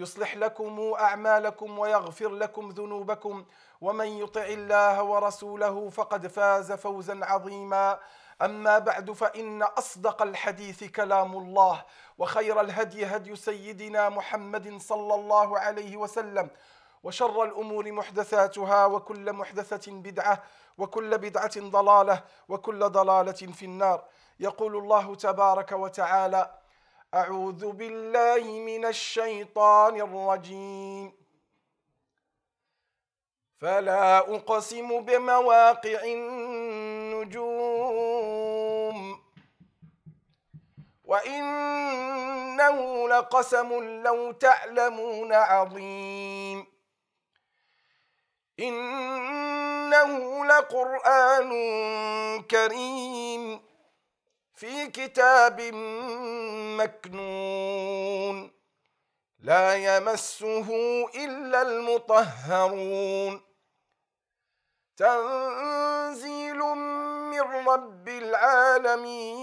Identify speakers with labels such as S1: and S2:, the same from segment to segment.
S1: يصلح لكم أعمالكم ويغفر لكم ذنوبكم. ومن يطع الله ورسوله فقد فاز فوزا عظيما. أما بعد فإن أصدق الحديث كلام الله وخير الهدي هدي سيدنا محمد صلى الله عليه وسلم وشر الأمور محدثاتها وكل محدثة بدعة وكل بدعة ضلالة وكل ضلالة في النار. يقول الله تبارك وتعالى أعوذ بالله من الشيطان الرجيم. فلا أقسم بمواقع النجوم. وإنه لقسم لو تعلمون عظيم. إنه لقرآن كريم. في كتاب مكنون لا يمسه إلا المطهرون. تنزيل من رب العالمين.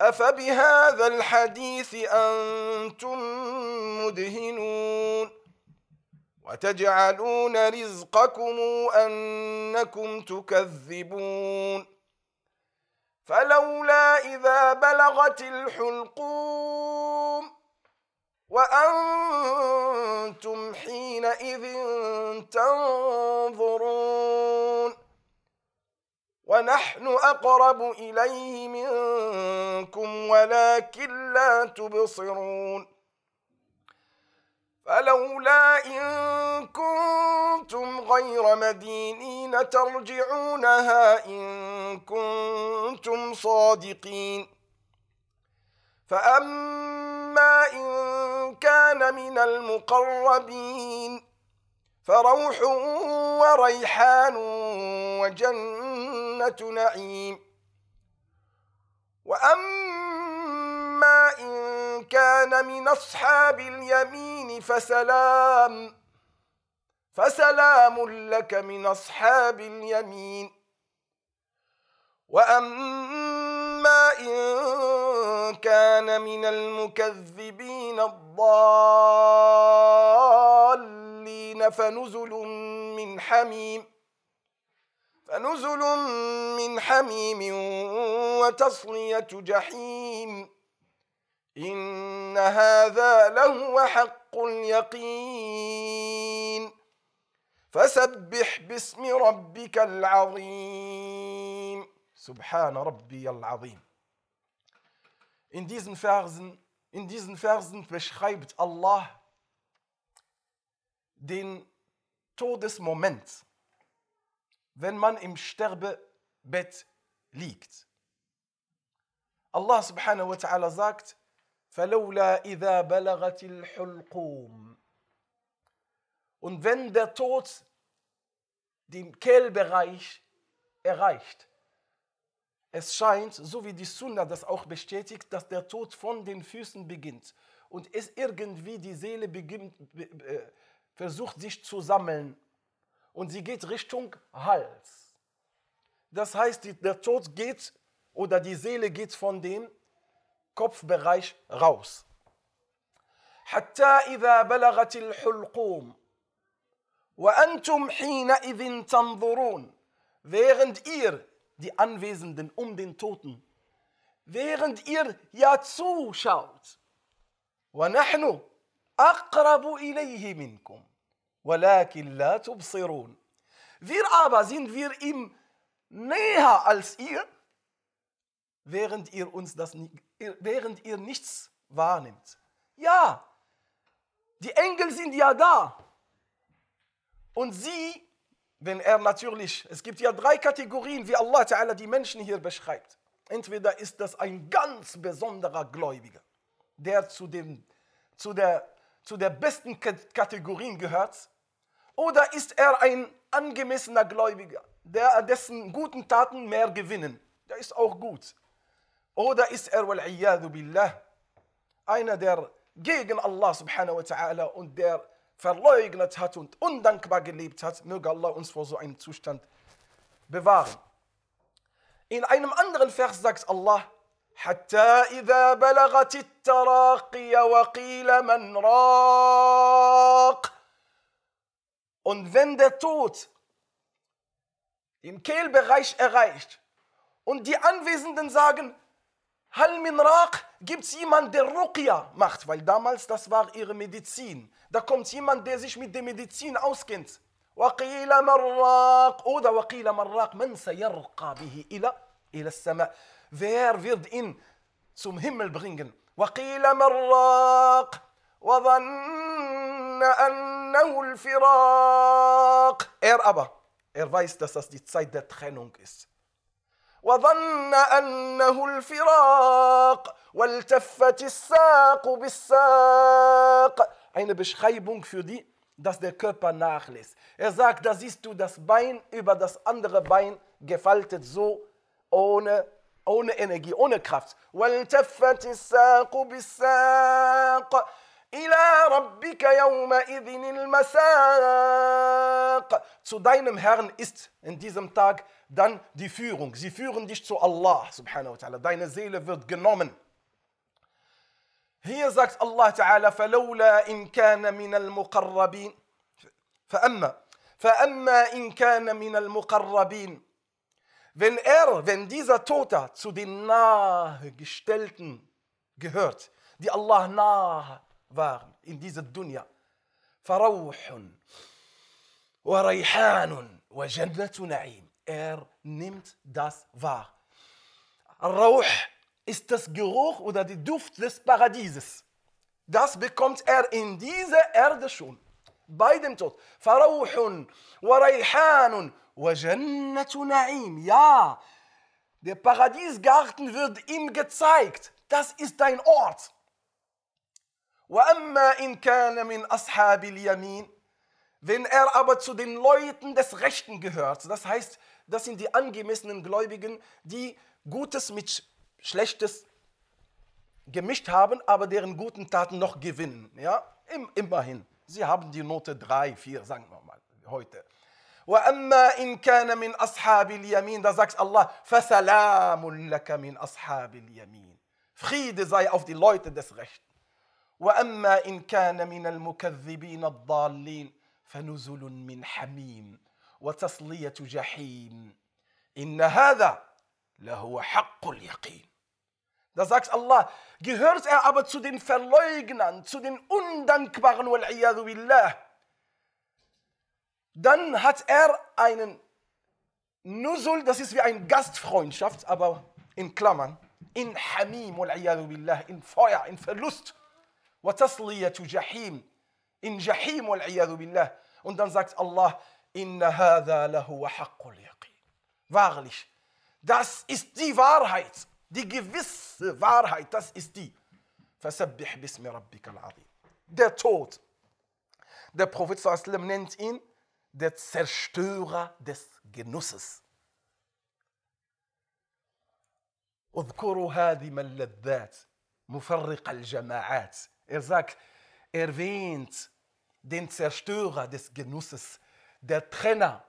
S1: أفبهذا الحديث أنتم مدهنون. وتجعلون رزقكم أنكم تكذبون. فلولا إذا بلغت الحلقوم وأنتم حينئذ تنظرون ونحن أقرب إليه منكم ولكن لا تبصرون فلولا إن كنتم غير مدينين ترجعونها إن كنتم صادقين. فأما إن كان من المقربين فروح وريحان وجنة نعيم. وأما إن كان من أصحاب اليمين فسلام فسلام لك من أصحاب اليمين وأما إن كان من المكذبين الضالين فنزل من حميم فنزل من حميم وتصلية جحيم إن هذا لهو حق اليقين فسبح باسم ربك العظيم سبحان ربي العظيم In diesen Versen, in diesen Versen beschreibt Allah den Todesmoment, wenn man im Sterbebett liegt. Allah subhanahu wa ta'ala sagt, فَلَوْلَا إِذَا بَلَغَتِ الْحُلْقُومِ Und wenn der Tod den Kehlbereich erreicht, es scheint, so wie die Sunna das auch bestätigt, dass der Tod von den Füßen beginnt und es irgendwie die Seele beginnt, äh, versucht sich zu sammeln und sie geht Richtung Hals. Das heißt, die, der Tod geht oder die Seele geht von dem Kopfbereich raus. حتى إذا بلغت الحلقوم وأنتم حينئذ تنظرون während ihr die Anwesenden um den Toten während ihr ja zuschaut ونحن أقرب إليه منكم ولكن لا تبصرون Wir aber sind wir ihm näher als ihr, während ihr uns das während ihr nichts wahrnimmt. Ja, die Engel sind ja da. Und sie, wenn er natürlich, es gibt ja drei Kategorien, wie Allah Ta'ala die Menschen hier beschreibt. Entweder ist das ein ganz besonderer Gläubiger, der zu, dem, zu, der, zu der besten Kat- Kategorien gehört, oder ist er ein angemessener Gläubiger, der dessen guten Taten mehr gewinnen? Der ist auch gut. Oder ist er, wal billah, einer, der gegen Allah subhanahu wa ta'ala und der verleugnet hat und undankbar gelebt hat, möge Allah uns vor so einem Zustand bewahren. In einem anderen Vers sagt Allah, حتى إذا بلغت التراقي وقيل من راق Und wenn der Tod im Kehlbereich erreicht und die Anwesenden sagen, Hal min Raq, gibt es jemanden, der Ruqya macht, weil damals das war ihre Medizin. Da kommt jemand, der sich mit der Medizin auskennt. وقيل من راق oder وقيل من راق من سيرقى به إلى إلى السماء wer wird ihn zum Himmel bringen وقيل من راق وظن أنه الفراق er aber er weiß dass das die Zeit der Trennung ist وظن أنه الفراق والتفت الساق بالساق eine Beschreibung für die, dass der Körper nachlässt. Er sagt, da siehst du das Bein über das andere Bein gefaltet, so ohne, ohne Energie, ohne Kraft. والتفت الساق بالساق إلى ربك يومئذ المساق Zu deinem Herrn ist in diesem Tag dann die Führung. Sie führen dich zu Allah, subhanahu wa ta'ala. Deine Seele wird genommen. Hier sagt Allah Ta'ala, فلولا إن كان من المقربين فأما فأما إن كان من المقربين wenn er, wenn dieser Toter zu den Nahegestellten gehört, die Allah nahe waren in dieser Dunya. Er nimmt das wahr. Rauch ist das Geruch oder der Duft des Paradieses. Das bekommt er in dieser Erde schon. Bei dem Tod. Ja, der Paradiesgarten wird ihm gezeigt. Das ist dein Ort. wenn er aber zu den Leuten des Rechten gehört, das heißt, das sind die angemessenen Gläubigen, die Gutes mit Schlechtes gemischt haben, aber deren guten Taten noch gewinnen. Ja, Im, immerhin. Sie haben die Note 3, 4, sagen wir mal, heute. وأما إن كان من أصحاب اليمين, da sagt Allah, فسلام لك من أصحاب اليمين. Friede sei auf die Leute des Rechten. وأما إن كان من المكذبين الضالين فنزل من حميم وتصلية جحيم إن هذا لهو حق اليقين Da sagt Allah, gehört er aber zu den Verleugnern, zu den Undankbaren, dann hat er einen Nusul, das ist wie eine Gastfreundschaft, aber in Klammern, in Hamim, in Feuer, in Verlust. وتصلية جحيم in Jahim wal billah. Und dann sagt Allah, inna hadha lahu haqqul yaqin. Wahrlich, das ist die Wahrheit, die gewisse Wahrheit, das ist die. Fasabbih bismi rabbika al-azim. Der Tod. Der Prophet sallam nennt ihn der Zerstörer des Genusses. اذكروا هادم اللذات مفرق الجماعات er sagt, erwähnt den Zerstörer des Genusses, der Trenner,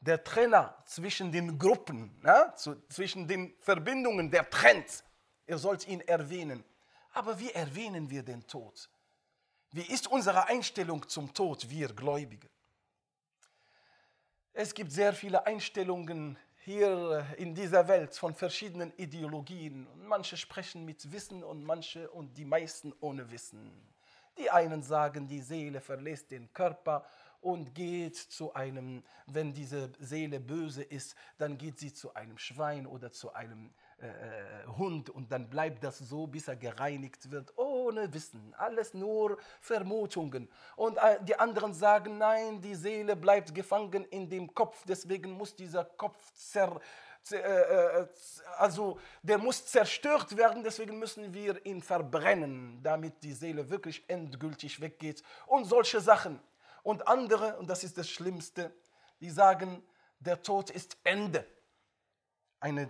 S1: der Trenner zwischen den Gruppen, ja, zu, zwischen den Verbindungen, der trennt. Ihr sollt ihn erwähnen. Aber wie erwähnen wir den Tod? Wie ist unsere Einstellung zum Tod, wir Gläubige? Es gibt sehr viele Einstellungen hier in dieser Welt von verschiedenen Ideologien. Manche sprechen mit Wissen und manche und die meisten ohne Wissen. Die einen sagen, die Seele verlässt den Körper und geht zu einem, wenn diese Seele böse ist, dann geht sie zu einem Schwein oder zu einem äh, äh, Hund und dann bleibt das so, bis er gereinigt wird, ohne Wissen. Alles nur Vermutungen. Und äh, die anderen sagen, nein, die Seele bleibt gefangen in dem Kopf, deswegen muss dieser Kopf zer, äh, äh, also der muss zerstört werden, deswegen müssen wir ihn verbrennen, damit die Seele wirklich endgültig weggeht und solche Sachen. Und andere, und das ist das Schlimmste, die sagen, der Tod ist Ende. Eine,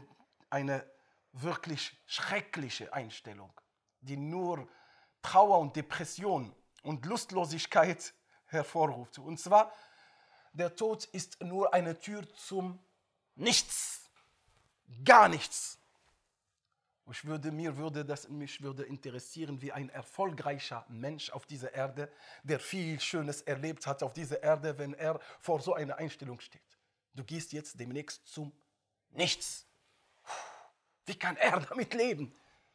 S1: eine wirklich schreckliche Einstellung, die nur Trauer und Depression und Lustlosigkeit hervorruft. Und zwar, der Tod ist nur eine Tür zum Nichts, gar nichts. Ich würde, mir würde das, mich würde interessieren, wie ein erfolgreicher Mensch auf dieser Erde, der viel Schönes erlebt hat auf dieser Erde, wenn er vor so einer Einstellung steht. Du gehst jetzt demnächst zum Nichts. Wie kann er damit leben?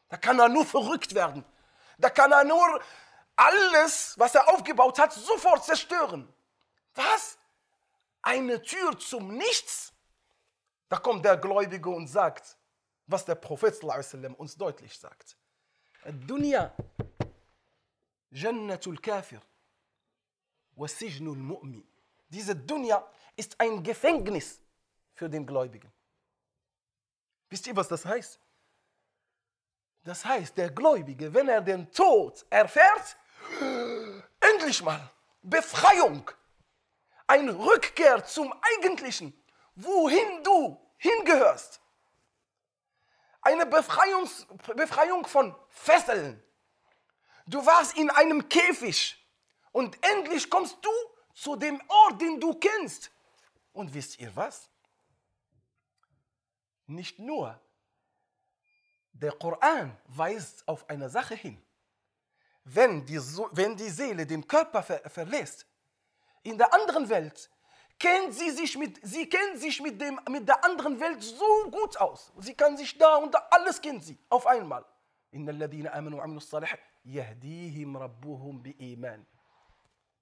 S1: Da kann er nur verrückt werden. Da kann er nur alles, was er aufgebaut hat, sofort zerstören. Was? Eine Tür zum Nichts? Da kommt der Gläubige und sagt, was der Prophet uns deutlich sagt. Dunya, Jannatul Kafir, Wasijnul. Diese Dunya ist ein Gefängnis für den Gläubigen. Wisst ihr, was das heißt? Das heißt, der Gläubige, wenn er den Tod erfährt, endlich mal Befreiung, eine Rückkehr zum Eigentlichen, wohin du hingehörst. Eine Befreiungs Befreiung von Fesseln. Du warst in einem Käfig und endlich kommst du zu dem Ort, den du kennst. Und wisst ihr was? Nicht nur, der Koran weist auf eine Sache hin. Wenn die, wenn die Seele den Körper ver verlässt, in der anderen Welt, kennt sie sich mit, sie kennt sich mit, dem, mit der anderen Welt so gut aus. Sie kann sich da und da, alles kennt sie auf einmal. إن الذين آمنوا وعملوا الصالحات يهديهم ربهم بإيمان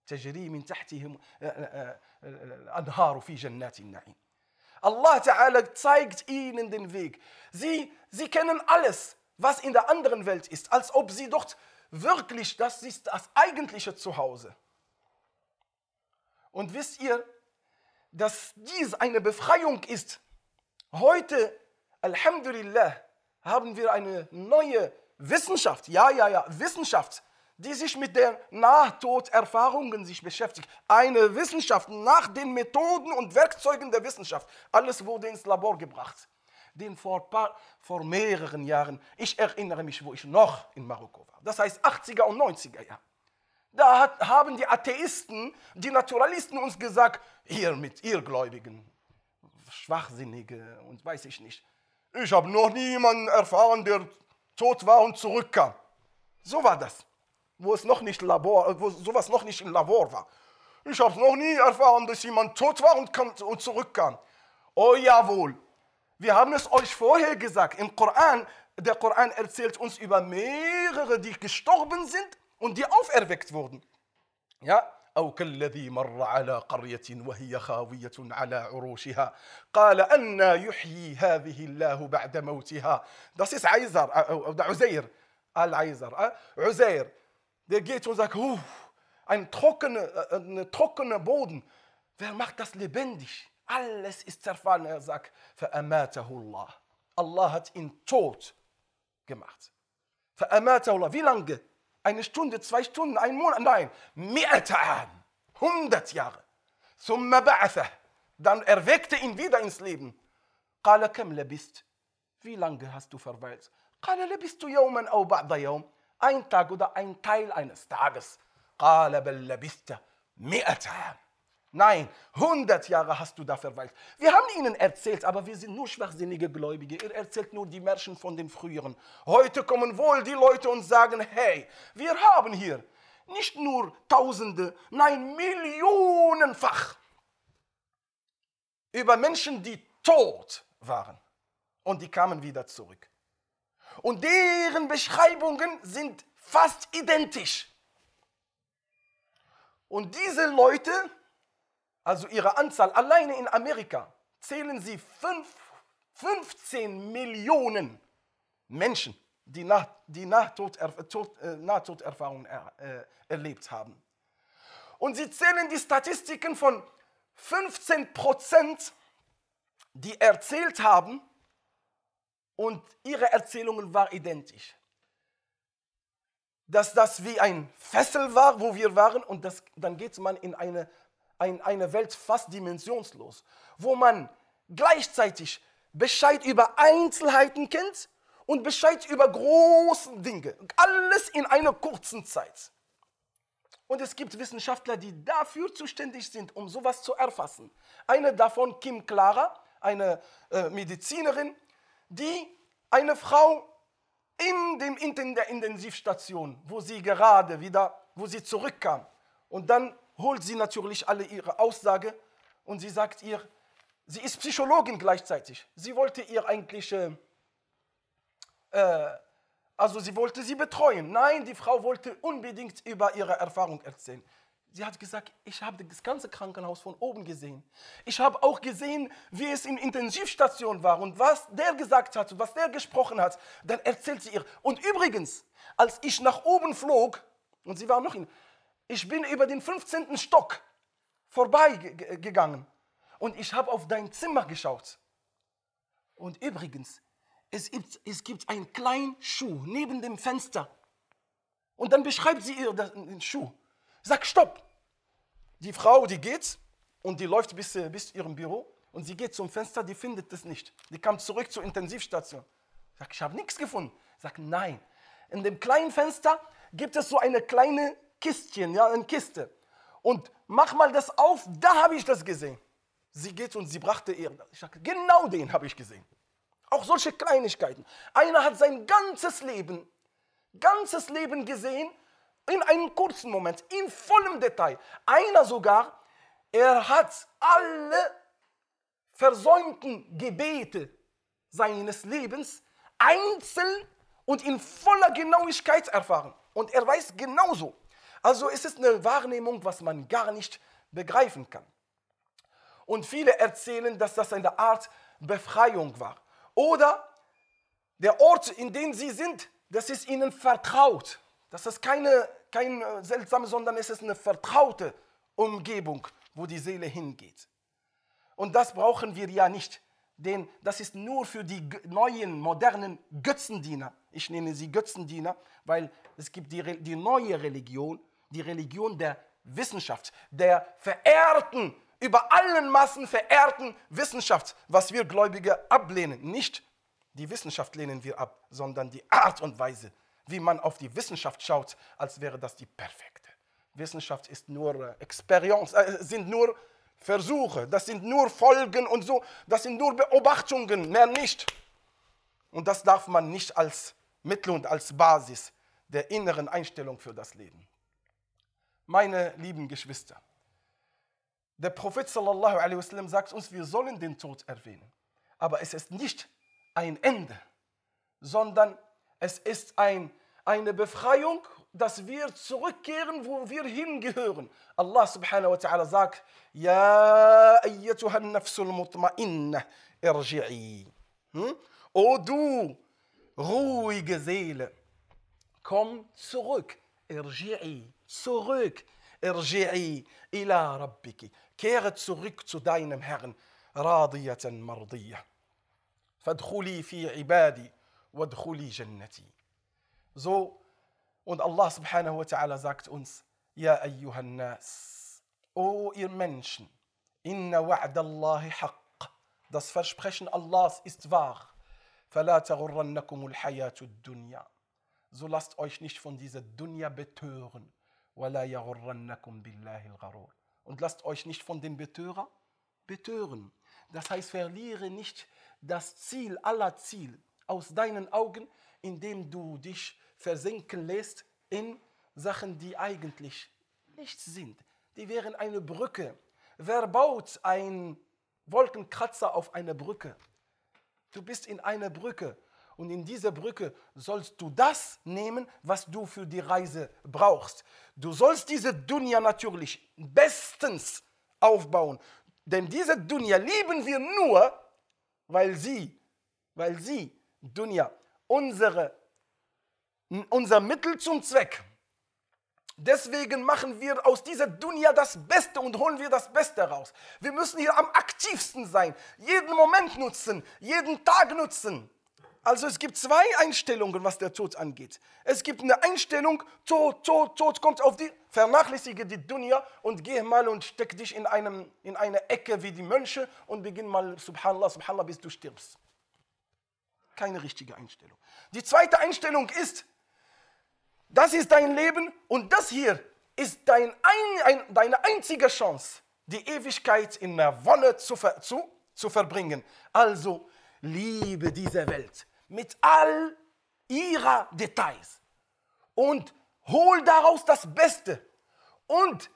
S1: تجري من تحتهم الأنهار في جنات النعيم Allah Ta'ala zeigt ihnen den Weg. Sie, sie kennen alles, was in der anderen Welt ist, als ob sie dort wirklich, das ist das eigentliche Zuhause. Und wisst ihr, dass dies eine Befreiung ist? Heute, Alhamdulillah, haben wir eine neue Wissenschaft. Ja, ja, ja, Wissenschaft die sich mit den Nahtoderfahrungen sich beschäftigt. Eine Wissenschaft nach den Methoden und Werkzeugen der Wissenschaft. Alles wurde ins Labor gebracht. Den vor, paar, vor mehreren Jahren, ich erinnere mich, wo ich noch in Marokko war. Das heißt 80er und 90er Jahre. Da hat, haben die Atheisten, die Naturalisten uns gesagt, ihr mit ihr Gläubigen, Schwachsinnige und weiß ich nicht. Ich habe noch niemanden erfahren, der tot war und zurückkam. So war das wo es noch nicht Labor, wo sowas noch nicht im Labor war. Ich habe es noch nie erfahren, dass jemand tot war und, kam, und zurückkam. Oh jawohl, wir haben es euch vorher gesagt. Im Koran, der Koran erzählt uns über mehrere, die gestorben sind und die auferweckt wurden. Ja, أو كالذي مر على قرية وهي خاوية على عروشها قال أن يحيي هذه الله بعد موتها Das ist Aizar, oder Uzair, Al-Aizar, Uzair der geht und sagt, huh, ein trockener, äh, ein trockener Boden, wer macht das lebendig? Alles ist zerfallen. Er sagt, Allah. Allah hat ihn tot gemacht. Wie lange? Eine Stunde, zwei Stunden, ein Monat? Nein, hundert Jahre. Dann erweckte ihn wieder ins Leben. Wie lange hast du verweilt? قال لبست يوما أو بعض يوم ein Tag oder ein Teil eines Tages. Nein, 100 Jahre hast du da verweilt. Wir haben ihnen erzählt, aber wir sind nur schwachsinnige Gläubige. Ihr erzählt nur die Märchen von den früheren. Heute kommen wohl die Leute und sagen, hey, wir haben hier nicht nur Tausende, nein, Millionenfach über Menschen, die tot waren. Und die kamen wieder zurück. Und deren Beschreibungen sind fast identisch. Und diese Leute also ihre Anzahl alleine in Amerika, zählen sie fünf, 15 Millionen Menschen, die, nach, die Nahtoderfahrungen er, äh, erlebt haben. Und sie zählen die Statistiken von 15 Prozent, die erzählt haben, und ihre Erzählungen waren identisch. Dass das wie ein Fessel war, wo wir waren, und das, dann geht man in eine, ein, eine Welt fast dimensionslos, wo man gleichzeitig Bescheid über Einzelheiten kennt und Bescheid über große Dinge. Alles in einer kurzen Zeit. Und es gibt Wissenschaftler, die dafür zuständig sind, um sowas zu erfassen. Eine davon, Kim Clara, eine äh, Medizinerin, die eine Frau in, dem, in der Intensivstation, wo sie gerade wieder, wo sie zurückkam. Und dann holt sie natürlich alle ihre Aussage und sie sagt ihr, sie ist Psychologin gleichzeitig. Sie wollte ihr eigentlich äh, äh also sie wollte sie betreuen. Nein, die Frau wollte unbedingt über ihre Erfahrung erzählen. Sie hat gesagt, ich habe das ganze Krankenhaus von oben gesehen. Ich habe auch gesehen, wie es in Intensivstation war und was der gesagt hat, was der gesprochen hat. Dann erzählt sie ihr. Und übrigens, als ich nach oben flog, und sie war noch in, ich bin über den 15. Stock vorbeigegangen und ich habe auf dein Zimmer geschaut. Und übrigens, es gibt, es gibt einen kleinen Schuh neben dem Fenster. Und dann beschreibt sie ihr den Schuh. Sag Stopp. Die Frau, die geht und die läuft bis, bis zu ihrem Büro und sie geht zum Fenster, die findet es nicht. Die kam zurück zur Intensivstation. Sag, ich habe nichts gefunden. Sag, nein. In dem kleinen Fenster gibt es so eine kleine Kistchen, ja, eine Kiste. Und mach mal das auf, da habe ich das gesehen. Sie geht und sie brachte ihr. Ich sage, genau den habe ich gesehen. Auch solche Kleinigkeiten. Einer hat sein ganzes Leben, ganzes Leben gesehen, in einem kurzen Moment, in vollem Detail. Einer sogar, er hat alle versäumten Gebete seines Lebens einzeln und in voller Genauigkeit erfahren. Und er weiß genauso. Also es ist eine Wahrnehmung, was man gar nicht begreifen kann. Und viele erzählen, dass das eine Art Befreiung war. Oder der Ort, in dem sie sind, das ist ihnen vertraut. Das ist keine, kein äh, seltsame, sondern es ist eine vertraute Umgebung, wo die Seele hingeht. Und das brauchen wir ja nicht, denn das ist nur für die neuen, modernen Götzendiener. Ich nenne sie Götzendiener, weil es gibt die, die neue Religion, die Religion der Wissenschaft, der verehrten über allen Massen verehrten Wissenschaft, was wir Gläubige ablehnen. Nicht die Wissenschaft lehnen wir ab, sondern die Art und Weise, wie man auf die Wissenschaft schaut, als wäre das die perfekte. Wissenschaft ist nur äh, Experience, äh, sind nur Versuche, das sind nur Folgen und so, das sind nur Beobachtungen, mehr nicht. Und das darf man nicht als Mittel und als Basis der inneren Einstellung für das Leben. Meine lieben Geschwister, der Prophet sallallahu alaihi wasallam sagt uns, wir sollen den Tod erwähnen. Aber es ist nicht ein Ende, sondern es ist ein, eine Befreiung, dass wir zurückkehren, wo wir hingehören. Allah subhanahu wa ta'ala sagt, Ja ayyatuhan nafsul mutma'inna irji'i. Hm? O du ruhige Seele, komm zurück. Irji'i, zurück. Irji'i ila rabbiki. Kehre zurück zu deinem Herrn. Radiyatan mardiyah. Fadkhuli fi ibadi Wadkhuli jannati. So, und Allah subhanahu wa ta'ala sagt uns, Ja ayyuhan nas, o ihr Menschen, inna wa'dallahi haqq. Das Versprechen Allahs ist wahr. فلا تغرنكم الحياة الدنيا. So lasst euch nicht von dieser Dunya betören. ولا يغرنكم بالله الغرور. Und lasst euch nicht von dem Betörer betören. Das heißt, verliere nicht das Ziel aller Ziel aus deinen Augen, indem du dich versinken lässt in Sachen, die eigentlich nichts sind. Die wären eine Brücke. Wer baut einen Wolkenkratzer auf eine Brücke? Du bist in einer Brücke und in dieser Brücke sollst du das nehmen, was du für die Reise brauchst. Du sollst diese Dunja natürlich bestens aufbauen. Denn diese Dunya lieben wir nur, weil sie, weil sie, Dunya, unsere, unser Mittel zum Zweck. Deswegen machen wir aus dieser Dunya das Beste und holen wir das Beste raus. Wir müssen hier am aktivsten sein, jeden Moment nutzen, jeden Tag nutzen. Also es gibt zwei Einstellungen, was der Tod angeht. Es gibt eine Einstellung, Tod, Tod, Tod kommt auf die, vernachlässige die Dunya und geh mal und steck dich in, einem, in eine Ecke wie die Mönche und beginn mal Subhanallah, Subhanallah, bis du stirbst. Keine richtige Einstellung. Die zweite Einstellung ist, das ist dein Leben und das hier ist dein ein, ein, deine einzige Chance, die Ewigkeit in der Wonne zu, ver, zu, zu verbringen. Also liebe diese Welt mit all ihrer Details und hol daraus das Beste und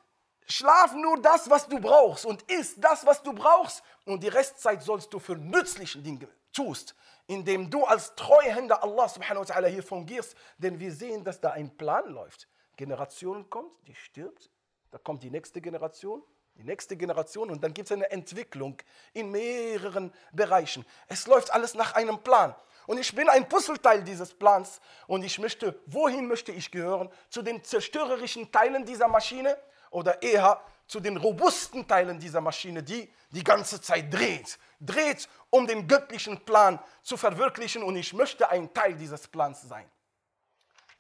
S1: schlaf nur das, was du brauchst und isst das, was du brauchst und die Restzeit sollst du für nützliche Dinge tust, indem du als Treuhänder Allah subhanahu wa ta'ala hier fungierst, denn wir sehen, dass da ein Plan läuft. Generation kommt, die stirbt, da kommt die nächste Generation, die nächste Generation und dann gibt es eine Entwicklung in mehreren Bereichen. Es läuft alles nach einem Plan. Und ich bin ein Puzzleteil dieses Plans und ich möchte, wohin möchte ich gehören? Zu den zerstörerischen Teilen dieser Maschine oder eher zu den robusten Teilen dieser Maschine, die die ganze Zeit dreht. Dreht, um den göttlichen Plan zu verwirklichen und ich möchte ein Teil dieses Plans sein.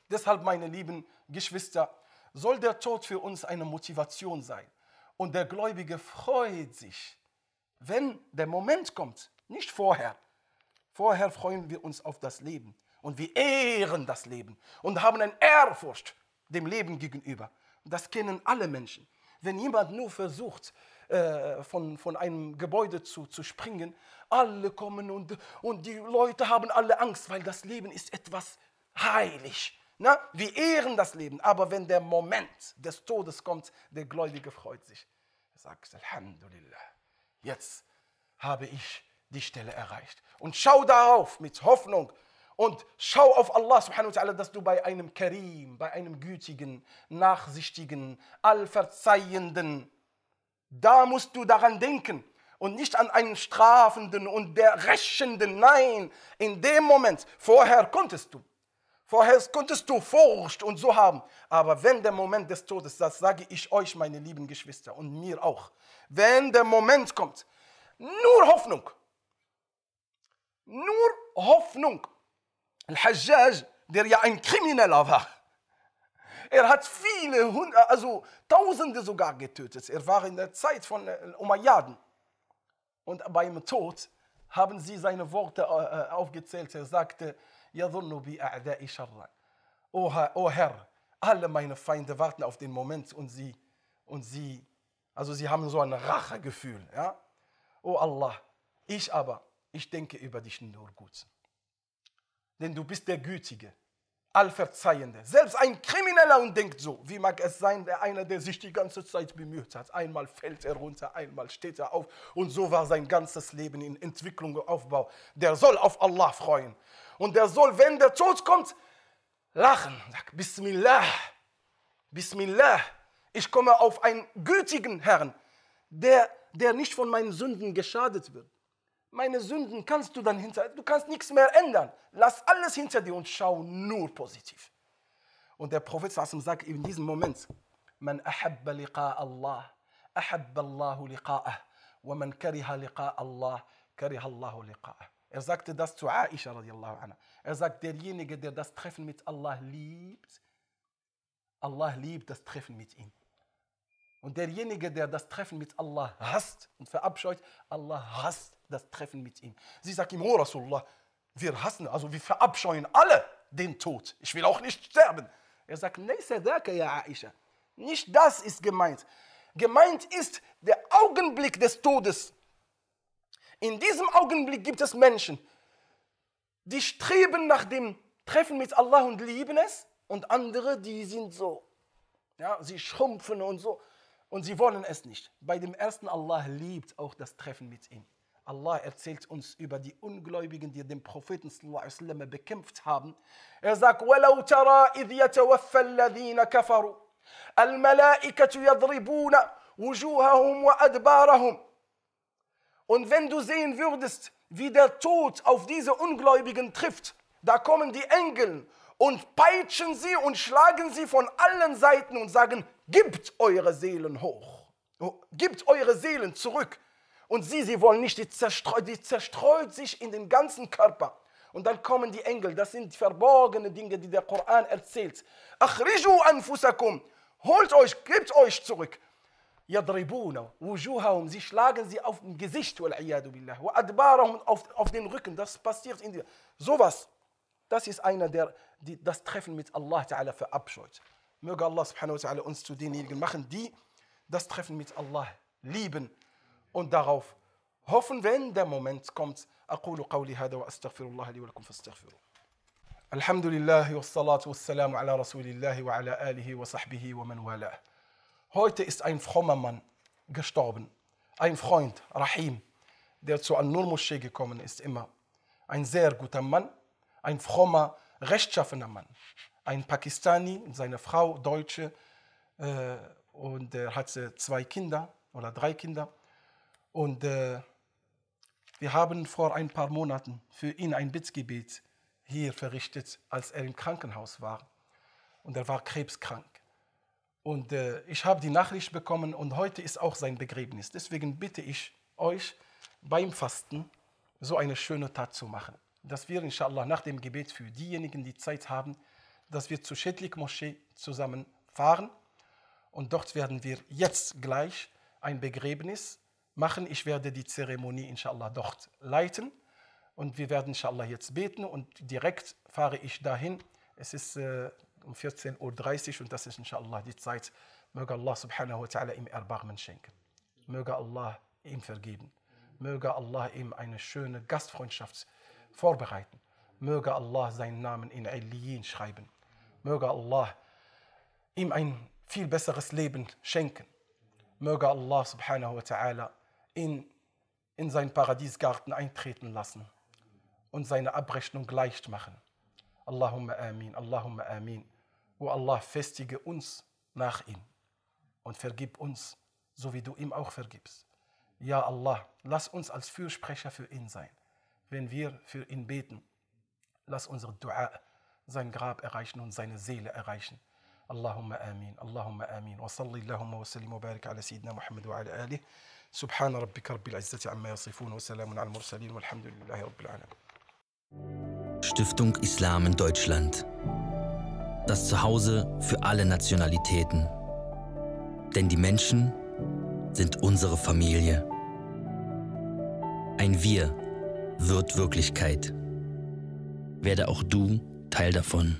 S1: Deshalb, meine lieben Geschwister, soll der Tod für uns eine Motivation sein. Und der Gläubige freut sich, wenn der Moment kommt, nicht vorher. Vorher freuen wir uns auf das Leben und wir ehren das Leben und haben eine Ehrfurcht dem Leben gegenüber. Das kennen alle Menschen. Wenn jemand nur versucht, äh, von, von einem Gebäude zu, zu springen, alle kommen und, und die Leute haben alle Angst, weil das Leben ist etwas heilig. Na, wir ehren das Leben, aber wenn der Moment des Todes kommt, der Gläubige freut sich. Er sagt, Alhamdulillah, jetzt habe ich die Stelle erreicht. Und schau darauf mit Hoffnung und schau auf Allah subhanahu wa ta'ala, dass du bei einem Karim, bei einem gütigen, nachsichtigen, allverzeihenden, da musst du daran denken und nicht an einen strafenden und der rächenden. Nein, in dem Moment, vorher konntest du. Vorher konntest du Furcht und so haben. Aber wenn der Moment des Todes, das sage ich euch, meine lieben Geschwister und mir auch, wenn der Moment kommt, nur Hoffnung. Nur Hoffnung. Al-Hajjaj, der ja ein Krimineller war, er hat viele, hundert, also Tausende sogar getötet. Er war in der Zeit von Umayyaden. Und beim Tod haben sie seine Worte aufgezählt. Er sagte, O oh Herr, alle meine Feinde warten auf den Moment und sie, und sie, also sie haben so ein Rachegefühl. Ja? O oh Allah, ich aber, ich denke über dich nur gut. Denn du bist der Gütige, Allverzeihende. Selbst ein Krimineller und denkt so, wie mag es sein, der einer, der sich die ganze Zeit bemüht hat. Einmal fällt er runter, einmal steht er auf. Und so war sein ganzes Leben in Entwicklung und Aufbau. Der soll auf Allah freuen. Und der soll, wenn der Tod kommt, lachen. Sag, Bismillah, Bismillah. Ich komme auf einen gütigen Herrn, der, der nicht von meinen Sünden geschadet wird. Meine Sünden kannst du dann hinter, du kannst nichts mehr ändern. Lass alles hinter dir und schau nur positiv. Und der Prophet sagt in diesem Moment, man ahabba liqa Allah, ahabba Allahu liqa'ah, wa man kariha liqa Allah, kariha Allahu liqa'ah. Er sagte das zu Aisha radiallahu anha. Er sagt, derjenige, der das Treffen mit Allah liebt, Allah liebt das Treffen mit ihm. Und derjenige, der das Treffen mit Allah hasst und verabscheut, Allah hasst das Treffen mit ihm. Sie sagt ihm, oh Rasulullah, wir hassen, also wir verabscheuen alle den Tod. Ich will auch nicht sterben. Er sagt, ja Aisha. Nicht das ist gemeint. Gemeint ist der Augenblick des Todes. In diesem Augenblick gibt es Menschen, die streben nach dem Treffen mit Allah und lieben es und andere, die sind so, ja, sie schrumpfen und so und sie wollen es nicht. Bei dem ersten Allah liebt auch das Treffen mit ihm. Allah erzählt uns über die Ungläubigen, die den Propheten sallam, bekämpft haben. Er sagt, وَلَوْ تَرَى إِذْ يَتَوَفَّى الَّذِينَ كَفَرُوا الْمَلَائِكَةُ يَضْرِبُونَ وجوههم وأدبارهم Und wenn du sehen würdest, wie der Tod auf diese Ungläubigen trifft, da kommen die Engel und peitschen sie und schlagen sie von allen Seiten und sagen, gibt eure Seelen hoch, gibt eure Seelen zurück. Und sie, sie wollen nicht, die zerstreut, die zerstreut sich in den ganzen Körper. Und dann kommen die Engel, das sind verborgene Dinge, die der Koran erzählt. Achriju anfusakum, holt euch, gebt euch zurück. Yadribuna, wujuhahum, sie schlagen sie auf dem Gesicht, billah, wa adbarahum, auf, auf den Rücken, das passiert in dir. Sowas, das ist einer, der das Treffen mit Allah Ta'ala verabscheut. Möge Allah subhanahu wa ta'ala uns zu denjenigen machen, die das Treffen mit Allah lieben und darauf hoffen, wenn der Moment kommt. أقول قولي هذا وأستغفر الله لي ولكم فاستغفروه. الحمد لله والصلاة والسلام على رسول الله وعلى آله وصحبه ومن والاه. Heute ist ein frommer Mann gestorben, ein Freund, Rahim, der zu An-Nur-Moschee gekommen ist, immer. Ein sehr guter Mann, ein frommer, rechtschaffener Mann. Ein Pakistani seine Frau, Deutsche, äh, und er hatte zwei Kinder oder drei Kinder. Und äh, wir haben vor ein paar Monaten für ihn ein Bittgebet hier verrichtet, als er im Krankenhaus war. Und er war krebskrank. Und äh, ich habe die Nachricht bekommen und heute ist auch sein Begräbnis. Deswegen bitte ich euch beim Fasten so eine schöne Tat zu machen. Dass wir inshallah nach dem Gebet für diejenigen, die Zeit haben, dass wir zur Schädlik Moschee zusammen fahren und dort werden wir jetzt gleich ein Begräbnis machen. Ich werde die Zeremonie inshallah dort leiten und wir werden inshallah jetzt beten und direkt fahre ich dahin. Es ist äh, um 14.30 Uhr und das ist inshallah die Zeit. Möge Allah subhanahu wa ta'ala ihm Erbarmen schenken. Möge Allah ihm vergeben. Möge Allah ihm eine schöne Gastfreundschaft vorbereiten. Möge Allah seinen Namen in Illiyin schreiben. Möge Allah ihm ein viel besseres Leben schenken. Möge Allah subhanahu wa ta'ala ihn in seinen Paradiesgarten eintreten lassen und seine Abrechnung leicht machen. Allahumma amin, Allahumma amin. O Allah, festige uns nach ihm und vergib uns, so wie du ihm auch vergibst. Ja Allah, lass uns als Fürsprecher für ihn sein Wenn wir für ihn beten, lass unser Dua sein Grab erreichen und seine Seele erreichen. اللهم آمين اللهم آمين وصلي اللهم وسلم وبارك على سيدنا محمد وعلى آله سبحان ربك رب العزة عما يصفون وسلام على المرسلين والحمد لله رب العالمين
S2: Stiftung Islam in Deutschland. Das Zuhause für alle Nationalitäten. Denn die Menschen sind unsere Familie. Ein Wir wird Wirklichkeit. Werde auch du Teil davon.